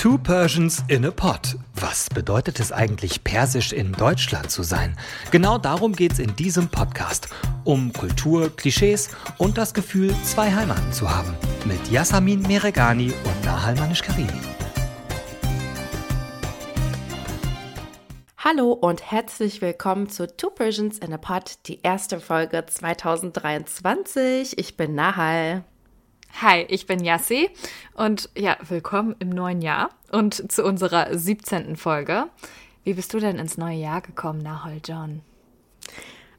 Two Persians in a Pot. Was bedeutet es eigentlich, persisch in Deutschland zu sein? Genau darum geht es in diesem Podcast. Um Kultur, Klischees und das Gefühl, zwei Heimaten zu haben. Mit Yasamin Meregani und Nahal Manish-Karimi. Hallo und herzlich willkommen zu Two Persians in a Pot, die erste Folge 2023. Ich bin Nahal. Hi, ich bin Yassi und ja, willkommen im neuen Jahr und zu unserer 17. Folge. Wie bist du denn ins neue Jahr gekommen, Nahol John?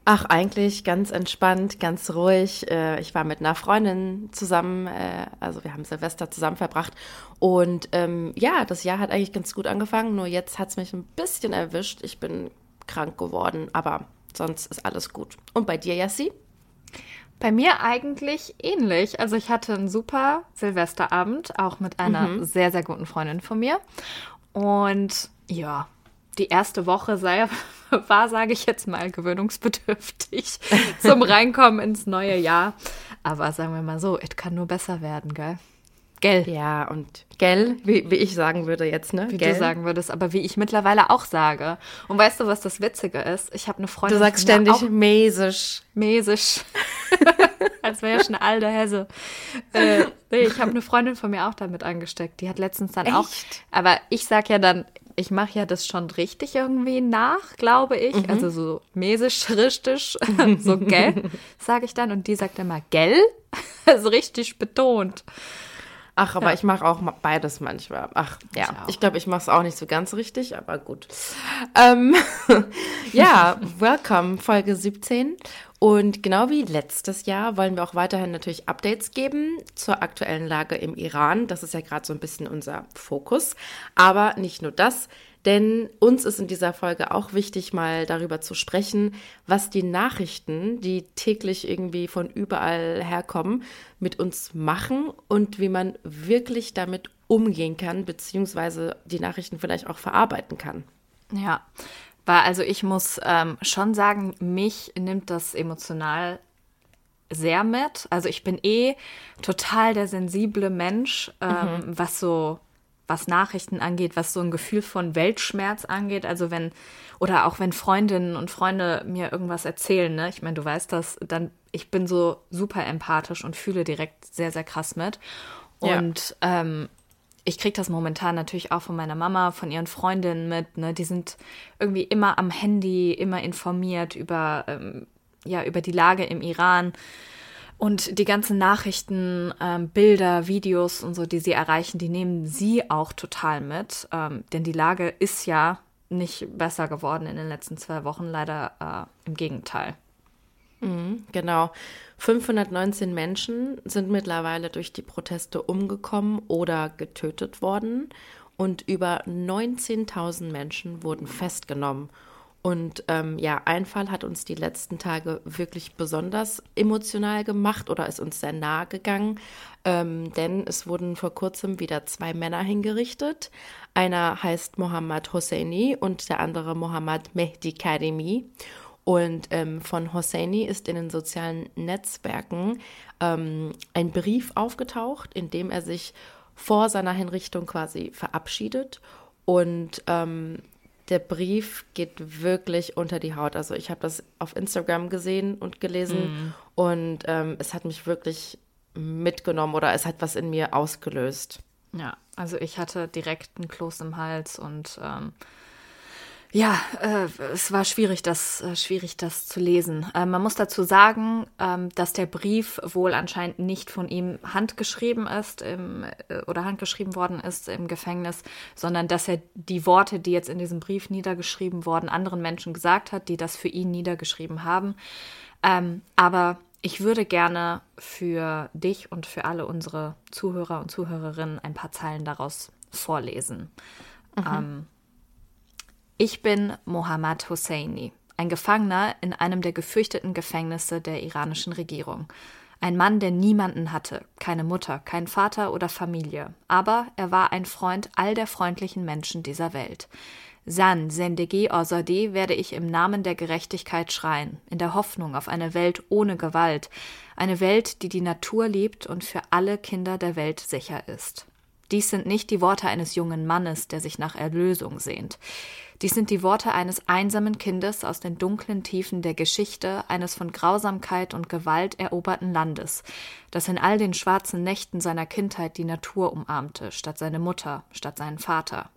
Ach, eigentlich ganz entspannt, ganz ruhig. Äh, ich war mit einer Freundin zusammen, äh, also wir haben Silvester zusammen verbracht. Und ähm, ja, das Jahr hat eigentlich ganz gut angefangen, nur jetzt hat es mich ein bisschen erwischt. Ich bin krank geworden, aber sonst ist alles gut. Und bei dir, Yassi? Bei mir eigentlich ähnlich. Also ich hatte einen super Silvesterabend, auch mit einer mhm. sehr, sehr guten Freundin von mir. Und ja, die erste Woche sei, war, sage ich jetzt mal, gewöhnungsbedürftig zum Reinkommen ins neue Jahr. Aber sagen wir mal so, es kann nur besser werden, gell? Gell. Ja, und gell, wie, wie ich sagen würde jetzt, ne? Wie gell. du sagen würdest, aber wie ich mittlerweile auch sage. Und weißt du, was das Witzige ist? Ich habe eine Freundin. Du sagst ständig mäßig. Mäßig. Als wäre ja schon alter Hesse. Äh, nee, ich habe eine Freundin von mir auch damit angesteckt. Die hat letztens dann Echt? auch. Aber ich sag ja dann, ich mache ja das schon richtig irgendwie nach, glaube ich. Mhm. Also so mäßig, richtig, so gell, sage ich dann. Und die sagt immer gell, also richtig betont. Ach, aber ja. ich mache auch beides manchmal. Ach, ja. Ich, glaube, ich mache es auch nicht so ganz richtig, aber gut. Ähm, ja, welcome, Folge 17. Und genau wie letztes Jahr wollen wir auch weiterhin natürlich Updates geben zur aktuellen Lage im Iran. Das ist ja gerade so ein bisschen unser Fokus. Aber nicht nur das. Denn uns ist in dieser Folge auch wichtig, mal darüber zu sprechen, was die Nachrichten, die täglich irgendwie von überall herkommen, mit uns machen und wie man wirklich damit umgehen kann, beziehungsweise die Nachrichten vielleicht auch verarbeiten kann. Ja, weil also ich muss ähm, schon sagen, mich nimmt das emotional sehr mit. Also ich bin eh total der sensible Mensch, ähm, mhm. was so was Nachrichten angeht, was so ein Gefühl von Weltschmerz angeht. Also wenn, oder auch wenn Freundinnen und Freunde mir irgendwas erzählen, ne? Ich meine, du weißt das, dann, ich bin so super empathisch und fühle direkt sehr, sehr krass mit. Und ja. ähm, ich kriege das momentan natürlich auch von meiner Mama, von ihren Freundinnen mit. Ne? Die sind irgendwie immer am Handy, immer informiert über, ähm, ja, über die Lage im Iran. Und die ganzen Nachrichten, ähm, Bilder, Videos und so, die sie erreichen, die nehmen sie auch total mit. Ähm, denn die Lage ist ja nicht besser geworden in den letzten zwei Wochen, leider äh, im Gegenteil. Mhm, genau. 519 Menschen sind mittlerweile durch die Proteste umgekommen oder getötet worden und über 19.000 Menschen wurden festgenommen. Und ähm, ja, ein Fall hat uns die letzten Tage wirklich besonders emotional gemacht oder ist uns sehr nahe gegangen, ähm, denn es wurden vor kurzem wieder zwei Männer hingerichtet. Einer heißt Mohammad Hosseini und der andere Mohammad Mehdi Karimi. Und ähm, von Hosseini ist in den sozialen Netzwerken ähm, ein Brief aufgetaucht, in dem er sich vor seiner Hinrichtung quasi verabschiedet und ähm, der Brief geht wirklich unter die Haut. Also ich habe das auf Instagram gesehen und gelesen mm. und ähm, es hat mich wirklich mitgenommen oder es hat was in mir ausgelöst. Ja, also ich hatte direkt einen Kloß im Hals und ähm, ja, äh, es war schwierig, das äh, schwierig, das zu lesen. Äh, man muss dazu sagen, ähm, dass der Brief wohl anscheinend nicht von ihm handgeschrieben ist im, äh, oder handgeschrieben worden ist im Gefängnis, sondern dass er die Worte, die jetzt in diesem Brief niedergeschrieben wurden, anderen Menschen gesagt hat, die das für ihn niedergeschrieben haben. Ähm, aber ich würde gerne für dich und für alle unsere Zuhörer und Zuhörerinnen ein paar Zeilen daraus vorlesen. Mhm. Ähm, ich bin Mohammad Hosseini, ein Gefangener in einem der gefürchteten Gefängnisse der iranischen Regierung. Ein Mann, der niemanden hatte, keine Mutter, keinen Vater oder Familie, aber er war ein Freund all der freundlichen Menschen dieser Welt. San Sendegi Ozadeh werde ich im Namen der Gerechtigkeit schreien, in der Hoffnung auf eine Welt ohne Gewalt, eine Welt, die die Natur liebt und für alle Kinder der Welt sicher ist. Dies sind nicht die Worte eines jungen Mannes, der sich nach Erlösung sehnt. Dies sind die Worte eines einsamen Kindes aus den dunklen Tiefen der Geschichte eines von Grausamkeit und Gewalt eroberten Landes, das in all den schwarzen Nächten seiner Kindheit die Natur umarmte, statt seine Mutter, statt seinen Vater.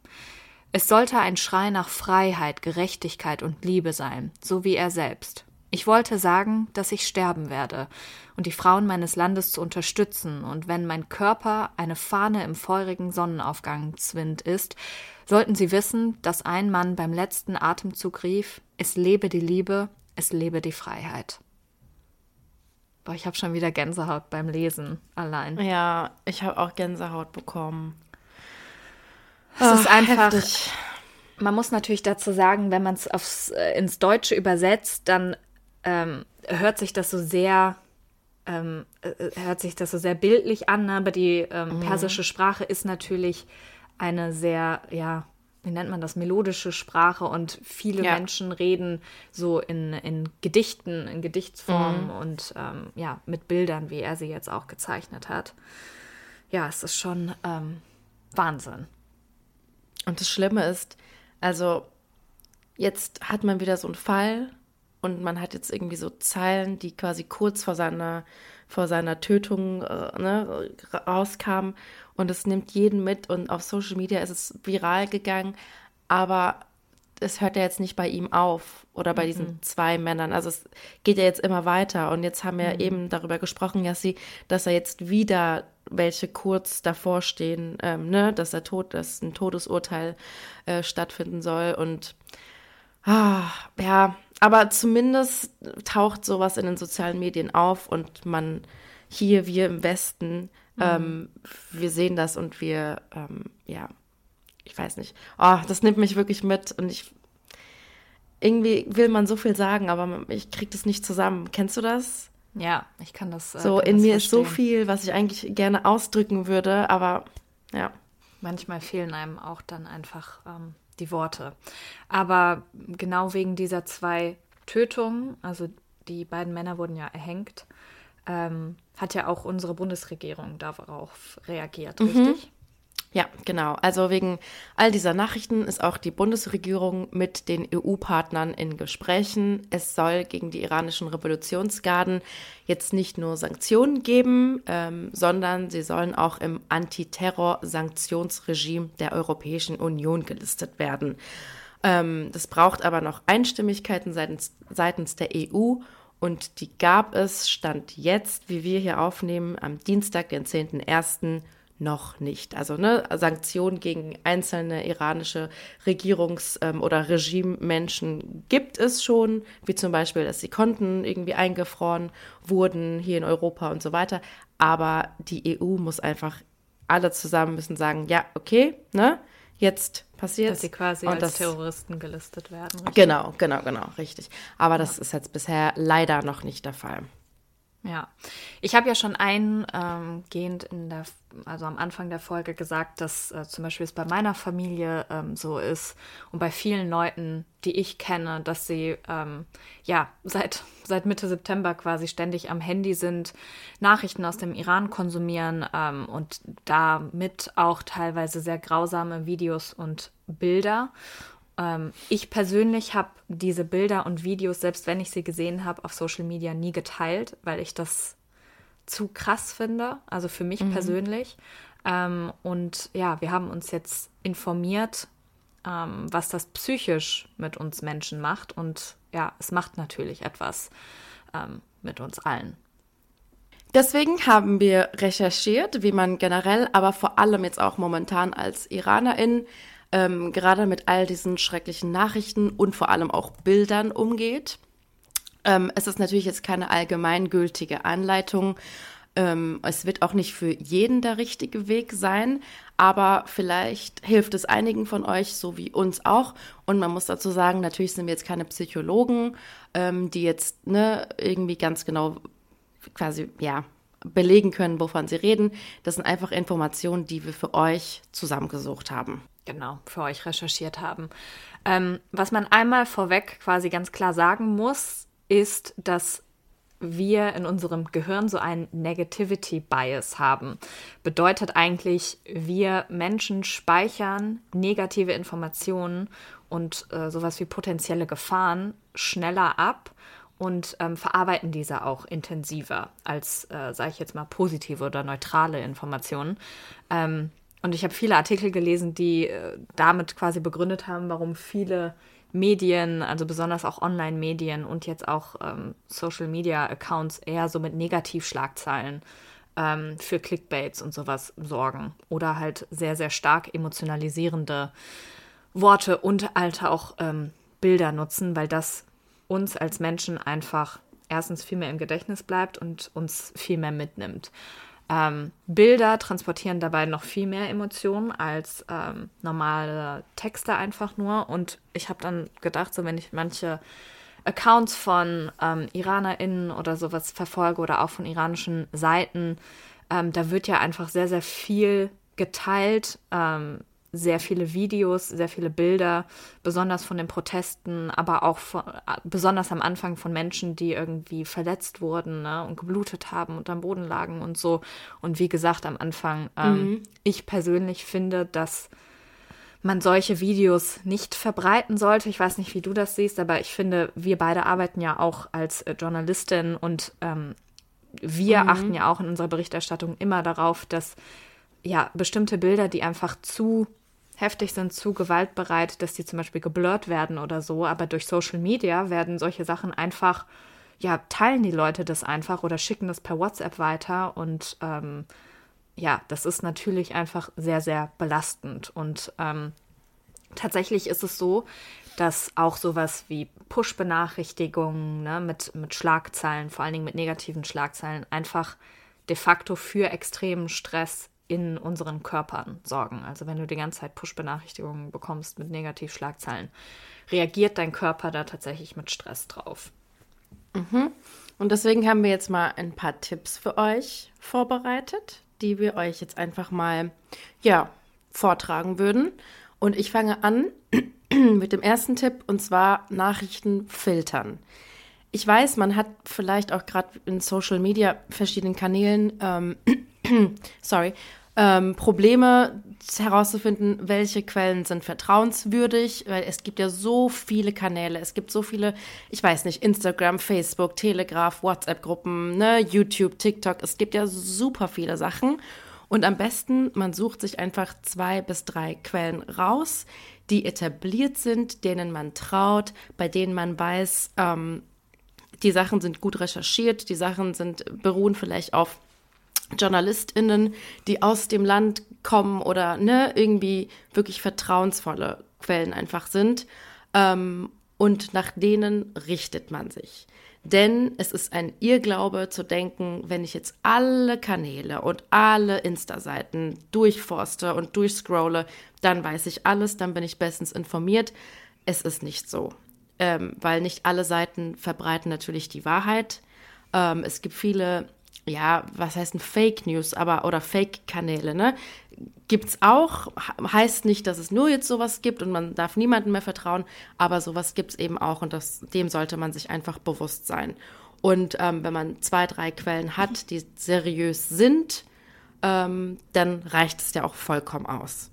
Es sollte ein Schrei nach Freiheit, Gerechtigkeit und Liebe sein, so wie er selbst. Ich wollte sagen, dass ich sterben werde und die Frauen meines Landes zu unterstützen, und wenn mein Körper eine Fahne im feurigen Sonnenaufgangswind ist, sollten sie wissen, dass ein Mann beim letzten Atemzug rief, es lebe die Liebe, es lebe die Freiheit. Boah, ich habe schon wieder Gänsehaut beim Lesen allein. Ja, ich habe auch Gänsehaut bekommen. Es ist einfach. Heftig. Man muss natürlich dazu sagen, wenn man es äh, ins Deutsche übersetzt, dann ähm, hört sich das so sehr ähm, äh, hört sich das so sehr bildlich an, ne? aber die ähm, mhm. persische Sprache ist natürlich eine sehr, ja, wie nennt man das, melodische Sprache und viele ja. Menschen reden so in, in Gedichten, in Gedichtsform mhm. und ähm, ja, mit Bildern, wie er sie jetzt auch gezeichnet hat. Ja, es ist schon ähm, Wahnsinn. Und das Schlimme ist, also jetzt hat man wieder so einen Fall und man hat jetzt irgendwie so Zeilen, die quasi kurz vor seiner, vor seiner Tötung äh, ne, rauskamen und es nimmt jeden mit und auf Social Media ist es viral gegangen, aber es hört ja jetzt nicht bei ihm auf oder bei mhm. diesen zwei Männern. Also es geht ja jetzt immer weiter und jetzt haben wir mhm. eben darüber gesprochen, Jassi, dass er jetzt wieder welche kurz davor stehen, ähm, ne, dass er tot, dass ein Todesurteil äh, stattfinden soll und ah, ja, aber zumindest taucht sowas in den sozialen Medien auf und man hier, wir im Westen, mhm. ähm, wir sehen das und wir, ähm, ja, ich weiß nicht. Oh, das nimmt mich wirklich mit und ich, irgendwie will man so viel sagen, aber ich krieg das nicht zusammen. Kennst du das? Ja, ich kann das. Äh, so, kann in das mir verstehen. ist so viel, was ich eigentlich gerne ausdrücken würde, aber ja. Manchmal fehlen einem auch dann einfach ähm, die Worte. Aber genau wegen dieser zwei Tötungen, also die beiden Männer wurden ja erhängt, ähm, hat ja auch unsere Bundesregierung darauf reagiert, mhm. richtig? Ja, genau. Also wegen all dieser Nachrichten ist auch die Bundesregierung mit den EU-Partnern in Gesprächen. Es soll gegen die iranischen Revolutionsgarden jetzt nicht nur Sanktionen geben, ähm, sondern sie sollen auch im Antiterror-Sanktionsregime der Europäischen Union gelistet werden. Ähm, das braucht aber noch Einstimmigkeiten seitens, seitens der EU und die gab es, stand jetzt, wie wir hier aufnehmen, am Dienstag, den 10.01., noch nicht. Also ne, Sanktionen gegen einzelne iranische Regierungs- ähm, oder Regimemenschen gibt es schon, wie zum Beispiel, dass die Konten irgendwie eingefroren wurden hier in Europa und so weiter. Aber die EU muss einfach alle zusammen müssen sagen, ja, okay, ne, jetzt passiert. Dass sie quasi als das, Terroristen gelistet werden. Richtig? Genau, genau, genau, richtig. Aber das ist jetzt bisher leider noch nicht der Fall. Ja, ich habe ja schon eingehend in der, also am Anfang der Folge gesagt, dass äh, zum Beispiel es bei meiner Familie ähm, so ist und bei vielen Leuten, die ich kenne, dass sie ähm, ja seit, seit Mitte September quasi ständig am Handy sind, Nachrichten aus dem Iran konsumieren ähm, und damit auch teilweise sehr grausame Videos und Bilder. Ähm, ich persönlich habe diese Bilder und Videos, selbst wenn ich sie gesehen habe, auf Social Media nie geteilt, weil ich das zu krass finde, also für mich mhm. persönlich. Ähm, und ja, wir haben uns jetzt informiert, ähm, was das psychisch mit uns Menschen macht. Und ja, es macht natürlich etwas ähm, mit uns allen. Deswegen haben wir recherchiert, wie man generell, aber vor allem jetzt auch momentan als Iranerin ähm, gerade mit all diesen schrecklichen Nachrichten und vor allem auch Bildern umgeht. Ähm, es ist natürlich jetzt keine allgemeingültige Anleitung. Ähm, es wird auch nicht für jeden der richtige Weg sein, aber vielleicht hilft es einigen von euch, so wie uns auch. Und man muss dazu sagen, natürlich sind wir jetzt keine Psychologen, ähm, die jetzt ne, irgendwie ganz genau quasi, ja, belegen können, wovon sie reden. Das sind einfach Informationen, die wir für euch zusammengesucht haben genau für euch recherchiert haben. Ähm, was man einmal vorweg quasi ganz klar sagen muss, ist, dass wir in unserem Gehirn so einen Negativity Bias haben. Bedeutet eigentlich, wir Menschen speichern negative Informationen und äh, sowas wie potenzielle Gefahren schneller ab und ähm, verarbeiten diese auch intensiver als, äh, sage ich jetzt mal, positive oder neutrale Informationen. Ähm, und ich habe viele Artikel gelesen, die äh, damit quasi begründet haben, warum viele Medien, also besonders auch Online-Medien und jetzt auch ähm, Social-Media-Accounts eher so mit Negativschlagzeilen ähm, für Clickbaits und sowas sorgen. Oder halt sehr, sehr stark emotionalisierende Worte und halt auch ähm, Bilder nutzen, weil das uns als Menschen einfach erstens viel mehr im Gedächtnis bleibt und uns viel mehr mitnimmt. Ähm, Bilder transportieren dabei noch viel mehr Emotionen als ähm, normale Texte einfach nur. Und ich habe dann gedacht, so wenn ich manche Accounts von ähm, IranerInnen oder sowas verfolge oder auch von iranischen Seiten, ähm, da wird ja einfach sehr, sehr viel geteilt, ähm, sehr viele Videos, sehr viele Bilder, besonders von den Protesten, aber auch von, besonders am Anfang von Menschen, die irgendwie verletzt wurden ne, und geblutet haben und am Boden lagen und so. Und wie gesagt, am Anfang, ähm, mhm. ich persönlich finde, dass man solche Videos nicht verbreiten sollte. Ich weiß nicht, wie du das siehst, aber ich finde, wir beide arbeiten ja auch als äh, Journalistin und ähm, wir mhm. achten ja auch in unserer Berichterstattung immer darauf, dass ja bestimmte Bilder, die einfach zu heftig sind, zu gewaltbereit, dass die zum Beispiel geblurrt werden oder so. Aber durch Social Media werden solche Sachen einfach, ja, teilen die Leute das einfach oder schicken das per WhatsApp weiter. Und ähm, ja, das ist natürlich einfach sehr, sehr belastend. Und ähm, tatsächlich ist es so, dass auch sowas wie Push-Benachrichtigungen ne, mit, mit Schlagzeilen, vor allen Dingen mit negativen Schlagzeilen, einfach de facto für extremen Stress in unseren Körpern sorgen. Also wenn du die ganze Zeit Push-Benachrichtigungen bekommst mit Negativschlagzeilen, reagiert dein Körper da tatsächlich mit Stress drauf. Mhm. Und deswegen haben wir jetzt mal ein paar Tipps für euch vorbereitet, die wir euch jetzt einfach mal ja, vortragen würden. Und ich fange an mit dem ersten Tipp und zwar Nachrichten filtern. Ich weiß, man hat vielleicht auch gerade in Social Media verschiedenen Kanälen ähm, sorry, ähm, Probleme herauszufinden, welche Quellen sind vertrauenswürdig, weil es gibt ja so viele Kanäle, es gibt so viele, ich weiß nicht, Instagram, Facebook, Telegraph, WhatsApp-Gruppen, ne, YouTube, TikTok, es gibt ja super viele Sachen. Und am besten, man sucht sich einfach zwei bis drei Quellen raus, die etabliert sind, denen man traut, bei denen man weiß, ähm, die Sachen sind gut recherchiert, die Sachen sind, beruhen vielleicht auf JournalistInnen, die aus dem Land kommen oder ne, irgendwie wirklich vertrauensvolle Quellen einfach sind. Ähm, und nach denen richtet man sich. Denn es ist ein Irrglaube zu denken, wenn ich jetzt alle Kanäle und alle Insta-Seiten durchforste und durchscrolle, dann weiß ich alles, dann bin ich bestens informiert. Es ist nicht so, ähm, weil nicht alle Seiten verbreiten natürlich die Wahrheit. Ähm, es gibt viele ja, was heißt ein Fake News, aber oder Fake-Kanäle, ne? Gibt's auch, heißt nicht, dass es nur jetzt sowas gibt und man darf niemandem mehr vertrauen, aber sowas gibt's eben auch und das, dem sollte man sich einfach bewusst sein. Und ähm, wenn man zwei, drei Quellen hat, die seriös sind, ähm, dann reicht es ja auch vollkommen aus.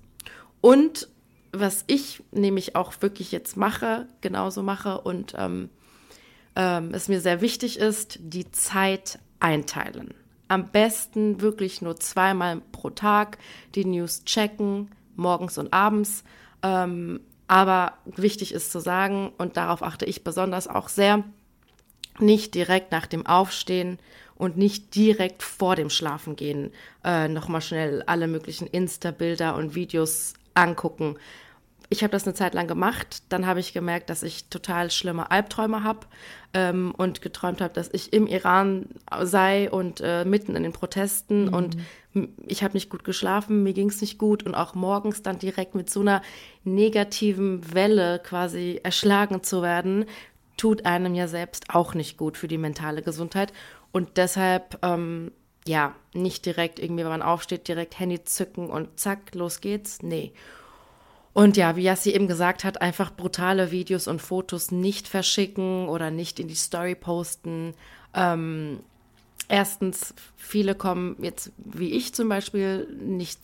Und was ich nämlich auch wirklich jetzt mache, genauso mache und ähm, ähm, es mir sehr wichtig ist, die Zeit einteilen. Am besten wirklich nur zweimal pro Tag die News checken, morgens und abends. Ähm, aber wichtig ist zu sagen, und darauf achte ich besonders auch sehr, nicht direkt nach dem Aufstehen und nicht direkt vor dem Schlafengehen äh, nochmal schnell alle möglichen Insta-Bilder und Videos angucken, ich habe das eine Zeit lang gemacht. Dann habe ich gemerkt, dass ich total schlimme Albträume habe ähm, und geträumt habe, dass ich im Iran sei und äh, mitten in den Protesten. Mhm. Und ich habe nicht gut geschlafen, mir ging es nicht gut. Und auch morgens dann direkt mit so einer negativen Welle quasi erschlagen zu werden, tut einem ja selbst auch nicht gut für die mentale Gesundheit. Und deshalb, ähm, ja, nicht direkt irgendwie, wenn man aufsteht, direkt Handy zücken und zack, los geht's. Nee. Und ja, wie Yassi eben gesagt hat, einfach brutale Videos und Fotos nicht verschicken oder nicht in die Story posten. Ähm, erstens, viele kommen jetzt, wie ich zum Beispiel, nicht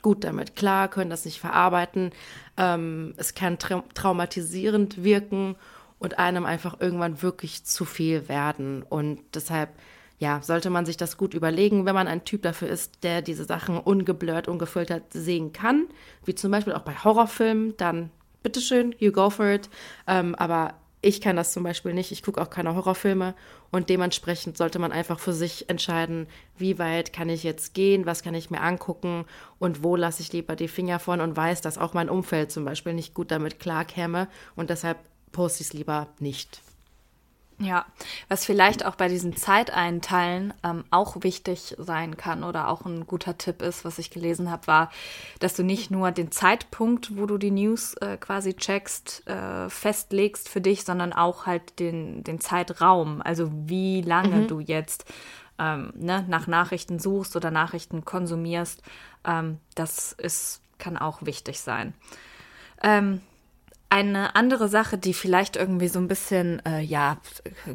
gut damit klar, können das nicht verarbeiten. Ähm, es kann tra traumatisierend wirken und einem einfach irgendwann wirklich zu viel werden. Und deshalb, ja, sollte man sich das gut überlegen, wenn man ein Typ dafür ist, der diese Sachen ungeblurrt, ungefiltert sehen kann, wie zum Beispiel auch bei Horrorfilmen, dann bitteschön, you go for it. Ähm, aber ich kann das zum Beispiel nicht. Ich gucke auch keine Horrorfilme und dementsprechend sollte man einfach für sich entscheiden, wie weit kann ich jetzt gehen, was kann ich mir angucken und wo lasse ich lieber die Finger von und weiß, dass auch mein Umfeld zum Beispiel nicht gut damit klarkäme und deshalb poste ich es lieber nicht. Ja, was vielleicht auch bei diesen Zeiteinteilen ähm, auch wichtig sein kann oder auch ein guter Tipp ist, was ich gelesen habe, war, dass du nicht nur den Zeitpunkt, wo du die News äh, quasi checkst, äh, festlegst für dich, sondern auch halt den, den Zeitraum, also wie lange mhm. du jetzt ähm, ne, nach Nachrichten suchst oder Nachrichten konsumierst. Ähm, das ist, kann auch wichtig sein. Ähm, eine andere Sache, die vielleicht irgendwie so ein bisschen, äh, ja,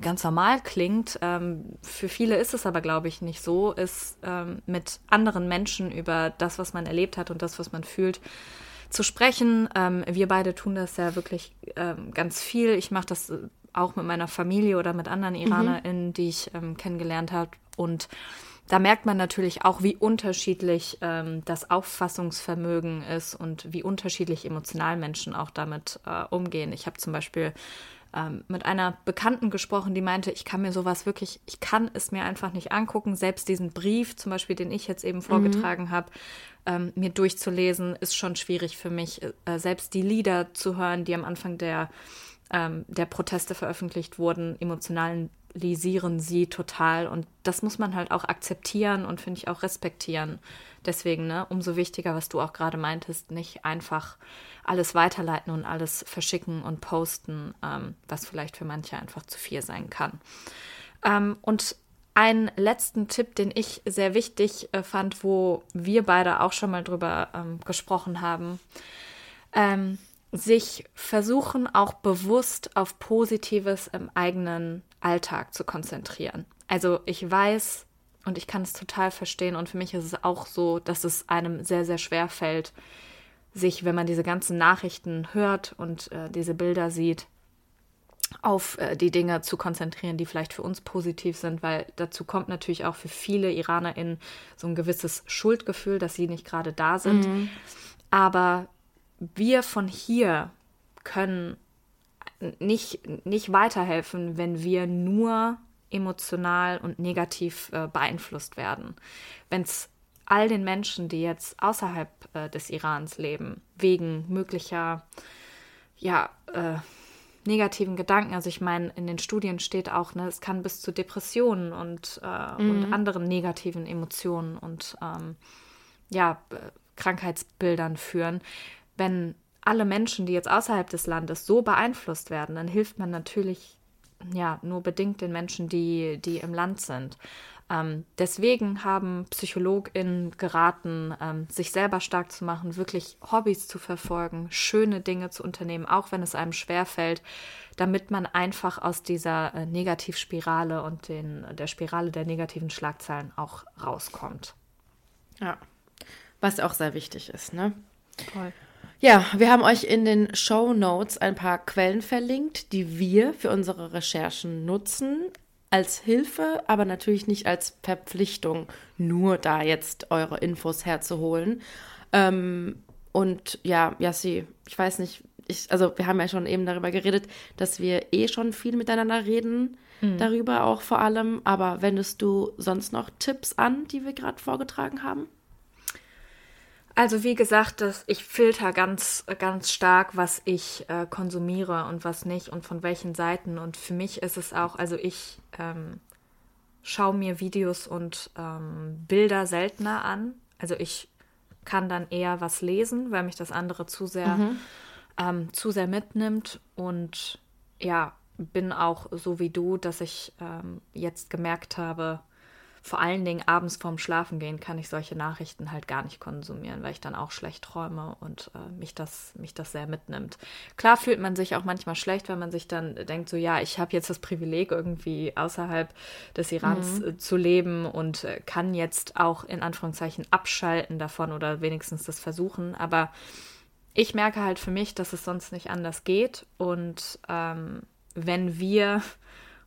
ganz normal klingt, ähm, für viele ist es aber, glaube ich, nicht so, ist ähm, mit anderen Menschen über das, was man erlebt hat und das, was man fühlt, zu sprechen. Ähm, wir beide tun das ja wirklich ähm, ganz viel. Ich mache das auch mit meiner Familie oder mit anderen mhm. IranerInnen, mhm. die ich ähm, kennengelernt habe. Und da merkt man natürlich auch, wie unterschiedlich ähm, das Auffassungsvermögen ist und wie unterschiedlich emotional Menschen auch damit äh, umgehen. Ich habe zum Beispiel ähm, mit einer Bekannten gesprochen, die meinte, ich kann mir sowas wirklich, ich kann es mir einfach nicht angucken. Selbst diesen Brief, zum Beispiel, den ich jetzt eben vorgetragen mhm. habe, ähm, mir durchzulesen, ist schon schwierig für mich. Äh, selbst die Lieder zu hören, die am Anfang der ähm, der Proteste veröffentlicht wurden, emotionalen lisieren sie total und das muss man halt auch akzeptieren und finde ich auch respektieren. Deswegen, ne, umso wichtiger, was du auch gerade meintest, nicht einfach alles weiterleiten und alles verschicken und posten, ähm, was vielleicht für manche einfach zu viel sein kann. Ähm, und einen letzten Tipp, den ich sehr wichtig äh, fand, wo wir beide auch schon mal drüber ähm, gesprochen haben, ähm, sich versuchen auch bewusst auf Positives im eigenen Alltag zu konzentrieren. Also ich weiß und ich kann es total verstehen und für mich ist es auch so, dass es einem sehr, sehr schwer fällt, sich, wenn man diese ganzen Nachrichten hört und äh, diese Bilder sieht, auf äh, die Dinge zu konzentrieren, die vielleicht für uns positiv sind, weil dazu kommt natürlich auch für viele IranerInnen so ein gewisses Schuldgefühl, dass sie nicht gerade da sind. Mhm. Aber wir von hier können nicht, nicht weiterhelfen, wenn wir nur emotional und negativ äh, beeinflusst werden. Wenn es all den Menschen, die jetzt außerhalb äh, des Irans leben, wegen möglicher ja, äh, negativen Gedanken, also ich meine, in den Studien steht auch, ne, es kann bis zu Depressionen und, äh, mhm. und anderen negativen Emotionen und ähm, ja, Krankheitsbildern führen. Wenn alle Menschen, die jetzt außerhalb des Landes so beeinflusst werden, dann hilft man natürlich ja nur bedingt den Menschen, die, die im Land sind. Ähm, deswegen haben PsychologInnen geraten, ähm, sich selber stark zu machen, wirklich Hobbys zu verfolgen, schöne Dinge zu unternehmen, auch wenn es einem schwerfällt, damit man einfach aus dieser äh, Negativspirale und den, der Spirale der negativen Schlagzeilen auch rauskommt. Ja, was auch sehr wichtig ist, ne? Toll. Ja, wir haben euch in den Show Notes ein paar Quellen verlinkt, die wir für unsere Recherchen nutzen. Als Hilfe, aber natürlich nicht als Verpflichtung, nur da jetzt eure Infos herzuholen. Ähm, und ja, Yassi, ich weiß nicht, ich, also wir haben ja schon eben darüber geredet, dass wir eh schon viel miteinander reden, mhm. darüber auch vor allem. Aber wendest du sonst noch Tipps an, die wir gerade vorgetragen haben? Also wie gesagt, das, ich filter ganz, ganz stark, was ich äh, konsumiere und was nicht und von welchen Seiten. Und für mich ist es auch, also ich ähm, schaue mir Videos und ähm, Bilder seltener an. Also ich kann dann eher was lesen, weil mich das andere zu sehr, mhm. ähm, zu sehr mitnimmt. Und ja, bin auch so wie du, dass ich ähm, jetzt gemerkt habe, vor allen Dingen abends vorm Schlafengehen kann ich solche Nachrichten halt gar nicht konsumieren, weil ich dann auch schlecht träume und äh, mich, das, mich das sehr mitnimmt. Klar fühlt man sich auch manchmal schlecht, wenn man sich dann denkt, so ja, ich habe jetzt das Privileg, irgendwie außerhalb des Irans mhm. äh, zu leben und äh, kann jetzt auch in Anführungszeichen abschalten davon oder wenigstens das versuchen. Aber ich merke halt für mich, dass es sonst nicht anders geht. Und ähm, wenn wir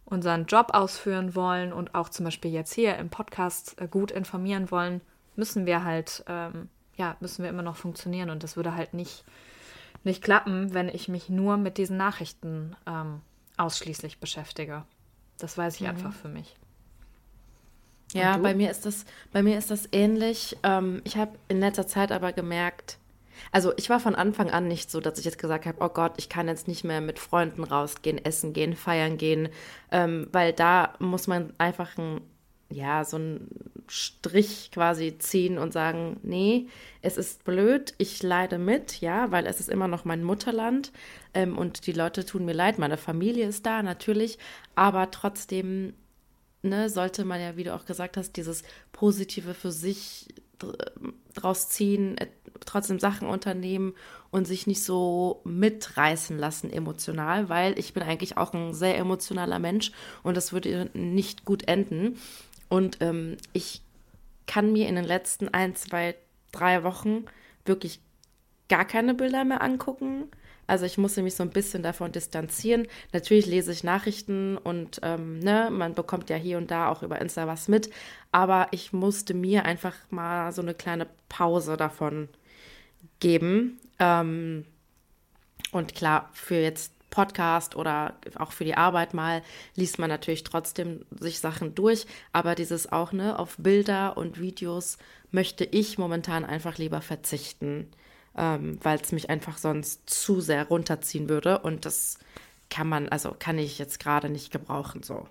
unseren Job ausführen wollen und auch zum Beispiel jetzt hier im Podcast äh, gut informieren wollen, müssen wir halt, ähm, ja, müssen wir immer noch funktionieren und das würde halt nicht, nicht klappen, wenn ich mich nur mit diesen Nachrichten ähm, ausschließlich beschäftige. Das weiß ich mhm. einfach für mich. Ja, bei mir ist das, bei mir ist das ähnlich. Ähm, ich habe in letzter Zeit aber gemerkt, also ich war von Anfang an nicht so, dass ich jetzt gesagt habe, oh Gott, ich kann jetzt nicht mehr mit Freunden rausgehen, essen gehen, feiern gehen, ähm, weil da muss man einfach ein, ja, so einen Strich quasi ziehen und sagen, nee, es ist blöd, ich leide mit, ja, weil es ist immer noch mein Mutterland ähm, und die Leute tun mir leid, meine Familie ist da natürlich, aber trotzdem ne, sollte man ja, wie du auch gesagt hast, dieses Positive für sich draus ziehen, trotzdem Sachen unternehmen und sich nicht so mitreißen lassen emotional, weil ich bin eigentlich auch ein sehr emotionaler Mensch und das würde nicht gut enden. Und ähm, ich kann mir in den letzten ein, zwei, drei Wochen wirklich gar keine Bilder mehr angucken. Also ich musste mich so ein bisschen davon distanzieren. Natürlich lese ich Nachrichten und ähm, ne, man bekommt ja hier und da auch über Insta was mit. Aber ich musste mir einfach mal so eine kleine Pause davon geben. Ähm, und klar, für jetzt Podcast oder auch für die Arbeit mal liest man natürlich trotzdem sich Sachen durch, aber dieses auch ne auf Bilder und Videos möchte ich momentan einfach lieber verzichten, ähm, weil es mich einfach sonst zu sehr runterziehen würde und das kann man also kann ich jetzt gerade nicht gebrauchen so.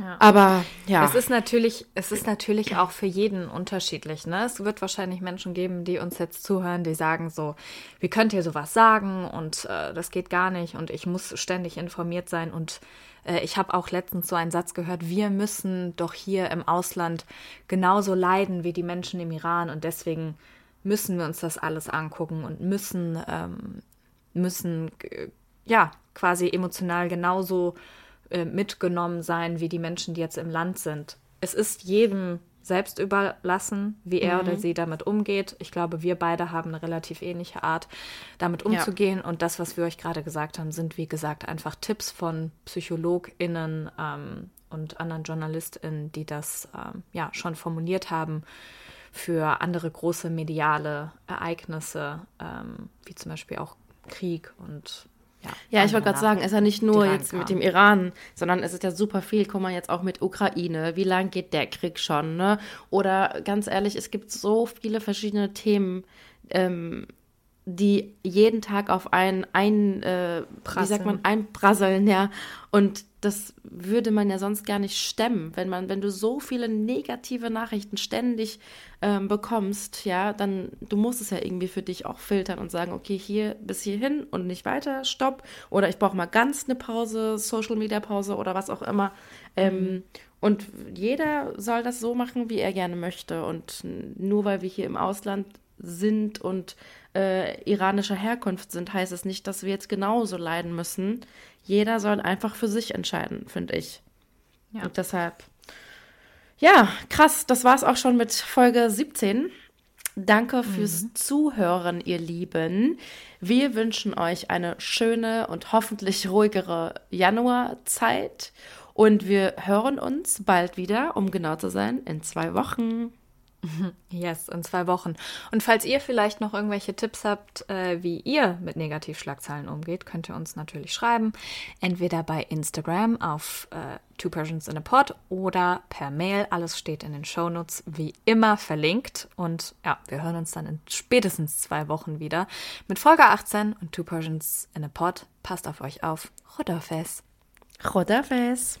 Ja. Aber ja. Es ist natürlich, es ist natürlich auch für jeden unterschiedlich. Ne? Es wird wahrscheinlich Menschen geben, die uns jetzt zuhören, die sagen so, wie könnt ihr sowas sagen und äh, das geht gar nicht und ich muss ständig informiert sein und äh, ich habe auch letztens so einen Satz gehört, wir müssen doch hier im Ausland genauso leiden wie die Menschen im Iran und deswegen müssen wir uns das alles angucken und müssen, ähm, müssen äh, ja quasi emotional genauso äh, mitgenommen sein wie die Menschen, die jetzt im Land sind. Es ist jedem selbst überlassen, wie er mhm. oder sie damit umgeht. Ich glaube, wir beide haben eine relativ ähnliche Art, damit umzugehen. Ja. Und das, was wir euch gerade gesagt haben, sind, wie gesagt, einfach Tipps von PsychologInnen ähm, und anderen JournalistInnen, die das ähm, ja schon formuliert haben für andere große mediale Ereignisse, ähm, wie zum Beispiel auch Krieg und ja, ja ich wollte gerade sagen, es ist ja nicht nur jetzt mit dem Iran, sondern es ist ja super viel. Guck mal jetzt auch mit Ukraine. Wie lang geht der Krieg schon? Ne? Oder ganz ehrlich, es gibt so viele verschiedene Themen, ähm, die jeden Tag auf einen ein, äh, wie sagt man, einprasseln, ja. Und das würde man ja sonst gar nicht stemmen, wenn man, wenn du so viele negative Nachrichten ständig ähm, bekommst, ja, dann du musst es ja irgendwie für dich auch filtern und sagen, okay, hier bis hierhin und nicht weiter, stopp. Oder ich brauche mal ganz eine Pause, Social Media Pause oder was auch immer. Ähm, mhm. und jeder soll das so machen, wie er gerne möchte. Und nur weil wir hier im Ausland sind und äh, iranischer Herkunft sind, heißt es nicht, dass wir jetzt genauso leiden müssen. Jeder soll einfach für sich entscheiden, finde ich. Ja. Und deshalb, ja, krass, das war es auch schon mit Folge 17. Danke fürs mhm. Zuhören, ihr Lieben. Wir wünschen euch eine schöne und hoffentlich ruhigere Januarzeit. Und wir hören uns bald wieder, um genau zu sein, in zwei Wochen. Yes, in zwei Wochen. Und falls ihr vielleicht noch irgendwelche Tipps habt, äh, wie ihr mit Negativschlagzeilen umgeht, könnt ihr uns natürlich schreiben. Entweder bei Instagram auf äh, Two Persians in a Pod oder per Mail. Alles steht in den Shownotes wie immer verlinkt. Und ja, wir hören uns dann in spätestens zwei Wochen wieder mit Folge 18 und Two Persians in a Pod. Passt auf euch auf. Rodafes. Rodafes.